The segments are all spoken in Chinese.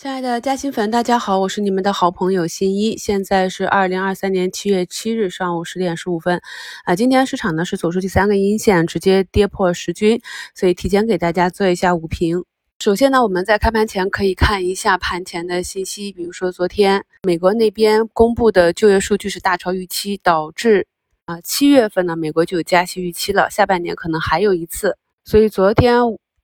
亲爱的嘉兴粉，大家好，我是你们的好朋友新一。现在是二零二三年七月七日上午十点十五分，啊，今天市场呢是走出第三个阴线，直接跌破十均，所以提前给大家做一下午评。首先呢，我们在开盘前可以看一下盘前的信息，比如说昨天美国那边公布的就业数据是大超预期，导致啊七月份呢美国就有加息预期了，下半年可能还有一次，所以昨天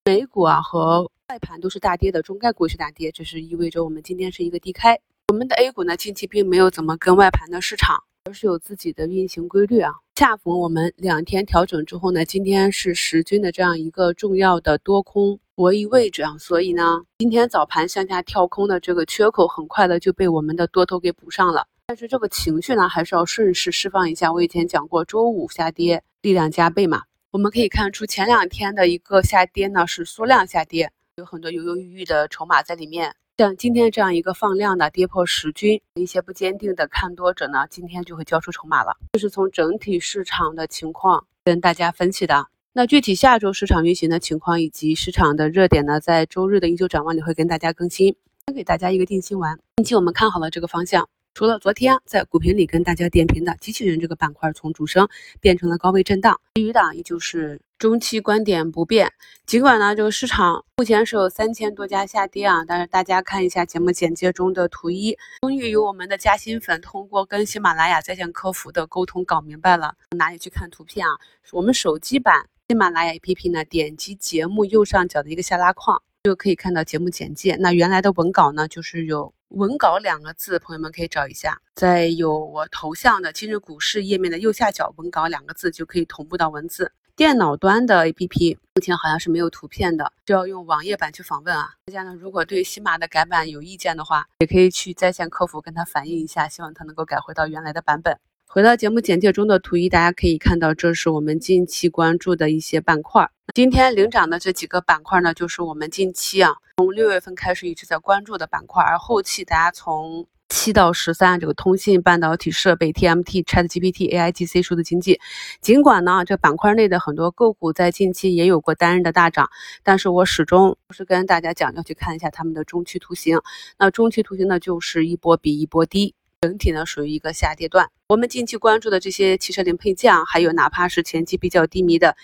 美股啊和外盘都是大跌的，中概股是大跌，这是意味着我们今天是一个低开。我们的 A 股呢，近期并没有怎么跟外盘的市场，而是有自己的运行规律啊。恰逢我们两天调整之后呢，今天是十均的这样一个重要的多空博弈位置啊，所以呢，今天早盘向下跳空的这个缺口，很快的就被我们的多头给补上了。但是这个情绪呢，还是要顺势释放一下。我以前讲过，周五下跌力量加倍嘛，我们可以看出前两天的一个下跌呢，是缩量下跌。有很多犹犹豫豫的筹码在里面，像今天这样一个放量的跌破十均，一些不坚定的看多者呢，今天就会交出筹码了。这是从整体市场的情况跟大家分析的。那具体下周市场运行的情况以及市场的热点呢，在周日的一周展望里会跟大家更新。先给大家一个定心丸，近期我们看好了这个方向。除了昨天在股评里跟大家点评的机器人这个板块从主升变成了高位震荡，其余的依旧是中期观点不变。尽管呢，这个市场目前是有三千多家下跌啊，但是大家看一下节目简介中的图一，终于有我们的嘉兴粉通过跟喜马拉雅在线客服的沟通搞明白了哪里去看图片啊？我们手机版喜马拉雅 APP 呢，点击节目右上角的一个下拉框。就可以看到节目简介。那原来的文稿呢，就是有“文稿”两个字，朋友们可以找一下。在有我头像的今日股市页面的右下角，“文稿”两个字就可以同步到文字。电脑端的 APP 目前好像是没有图片的，就要用网页版去访问啊。大家呢，如果对喜马的改版有意见的话，也可以去在线客服跟他反映一下，希望他能够改回到原来的版本。回到节目简介中的图一，大家可以看到，这是我们近期关注的一些板块。今天领涨的这几个板块呢，就是我们近期啊，从六月份开始一直在关注的板块。而后期大家从七到十三，这个通信、半导体设备、TMT、ChatGPT、AIGC、数字经济，尽管呢，这板块内的很多个股在近期也有过单日的大涨，但是我始终是跟大家讲要去看一下他们的中期图形。那中期图形呢，就是一波比一波低。整体呢属于一个下跌段。我们近期关注的这些汽车零配件啊，还有哪怕是前期比较低迷的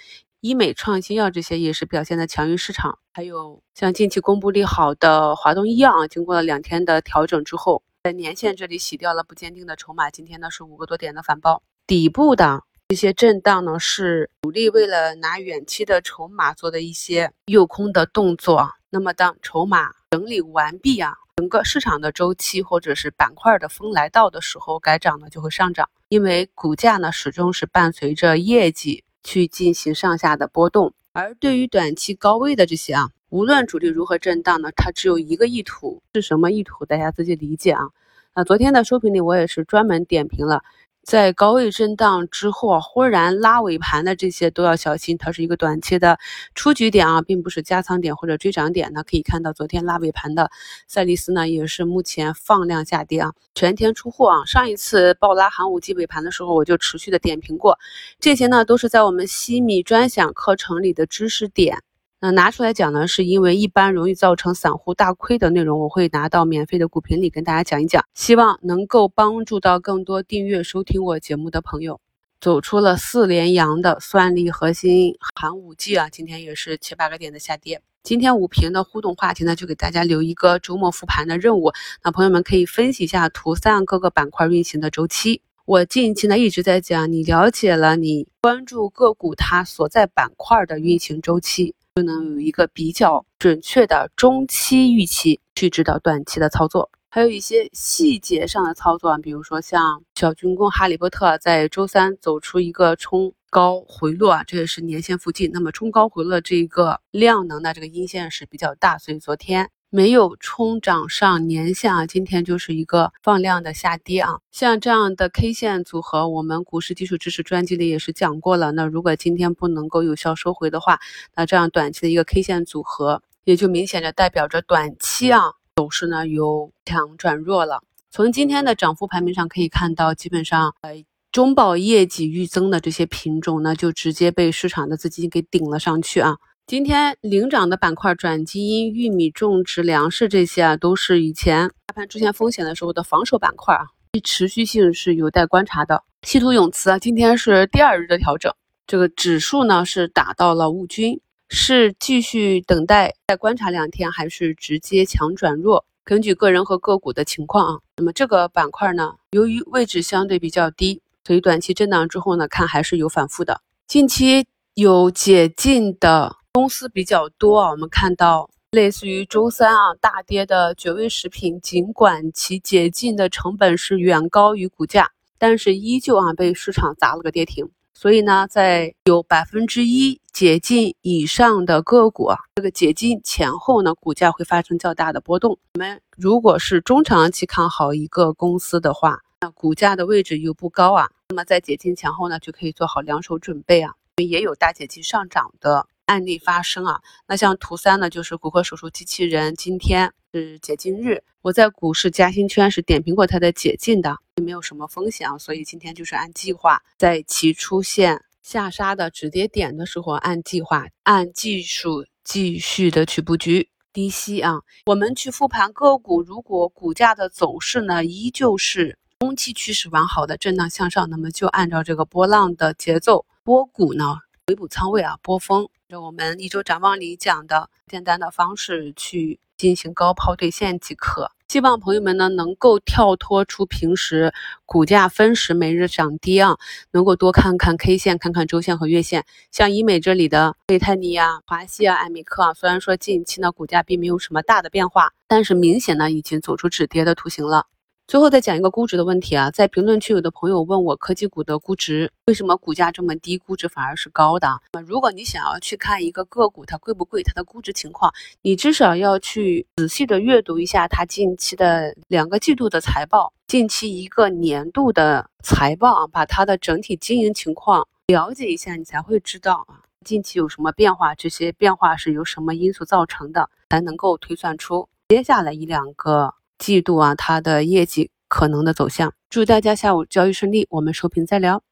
医美创新药这些，也是表现的强于市场。还有像近期公布利好的华东医药啊，经过了两天的调整之后，在年线这里洗掉了不坚定的筹码。今天呢是五个多点的反包，底部的这些震荡呢是主力为了拿远期的筹码做的一些诱空的动作。那么当筹码整理完毕啊。整个市场的周期或者是板块的风来到的时候，该涨的就会上涨，因为股价呢始终是伴随着业绩去进行上下的波动。而对于短期高位的这些啊，无论主力如何震荡呢，它只有一个意图，是什么意图？大家自己理解啊。那昨天的收评里，我也是专门点评了。在高位震荡之后啊，忽然拉尾盘的这些都要小心，它是一个短期的出局点啊，并不是加仓点或者追涨点。那可以看到，昨天拉尾盘的赛力斯呢，也是目前放量下跌啊，全天出货啊。上一次暴拉寒武纪尾盘的时候，我就持续的点评过，这些呢都是在我们西米专享课程里的知识点。那拿出来讲呢，是因为一般容易造成散户大亏的内容，我会拿到免费的股评里跟大家讲一讲，希望能够帮助到更多订阅收听我节目的朋友。走出了四连阳的算力核心寒武纪啊，今天也是七八个点的下跌。今天五评的互动话题呢，就给大家留一个周末复盘的任务，那朋友们可以分析一下图三各个板块运行的周期。我近期呢一直在讲，你了解了你关注个股它所在板块的运行周期。就能有一个比较准确的中期预期去指导短期的操作，还有一些细节上的操作啊，比如说像小军工哈利波特在周三走出一个冲高回落啊，这也是年线附近。那么冲高回落这个量能呢这个阴线是比较大，所以昨天。没有冲涨上年线啊，今天就是一个放量的下跌啊。像这样的 K 线组合，我们股市基础知识专辑里也是讲过了。那如果今天不能够有效收回的话，那这样短期的一个 K 线组合，也就明显的代表着短期啊走势呢由强转弱了。从今天的涨幅排名上可以看到，基本上呃中报业绩预增的这些品种呢，就直接被市场的资金给顶了上去啊。今天领涨的板块，转基因、玉米种植、粮食这些啊，都是以前大盘出现风险的时候的防守板块啊，其持续性是有待观察的。稀土永磁啊，今天是第二日的调整，这个指数呢是打到了误均，是继续等待再观察两天，还是直接强转弱？根据个人和个股的情况啊，那么这个板块呢，由于位置相对比较低，所以短期震荡之后呢，看还是有反复的。近期有解禁的。公司比较多啊，我们看到类似于周三啊大跌的绝味食品，尽管其解禁的成本是远高于股价，但是依旧啊被市场砸了个跌停。所以呢，在有百分之一解禁以上的个股啊，这个解禁前后呢，股价会发生较大的波动。我们如果是中长期看好一个公司的话，那股价的位置又不高啊，那么在解禁前后呢，就可以做好两手准备啊，也有大解禁上涨的。案例发生啊，那像图三呢，就是骨科手术机器人，今天是解禁日，我在股市嘉兴圈是点评过它的解禁的，没有什么风险啊，所以今天就是按计划，在其出现下杀的止跌点的时候，按计划按技术继续的去布局低吸啊。我们去复盘个股，如果股价的走势呢，依旧是中期趋势完好的震荡向上，那么就按照这个波浪的节奏波股呢。回补仓位啊，波峰，就我们一周展望里讲的简单的方式去进行高抛兑现即可。希望朋友们呢能够跳脱出平时股价分时每日涨跌啊，能够多看看 K 线，看看周线和月线。像医美这里的贝泰尼啊、华西啊、艾米克啊，虽然说近期呢股价并没有什么大的变化，但是明显呢已经走出止跌的图形了。最后再讲一个估值的问题啊，在评论区有的朋友问我科技股的估值为什么股价这么低，估值反而是高的？那如果你想要去看一个个股它贵不贵，它的估值情况，你至少要去仔细的阅读一下它近期的两个季度的财报，近期一个年度的财报啊，把它的整体经营情况了解一下，你才会知道啊近期有什么变化，这些变化是由什么因素造成的，才能够推算出接下来一两个。季度啊，它的业绩可能的走向。祝大家下午交易顺利，我们收评再聊。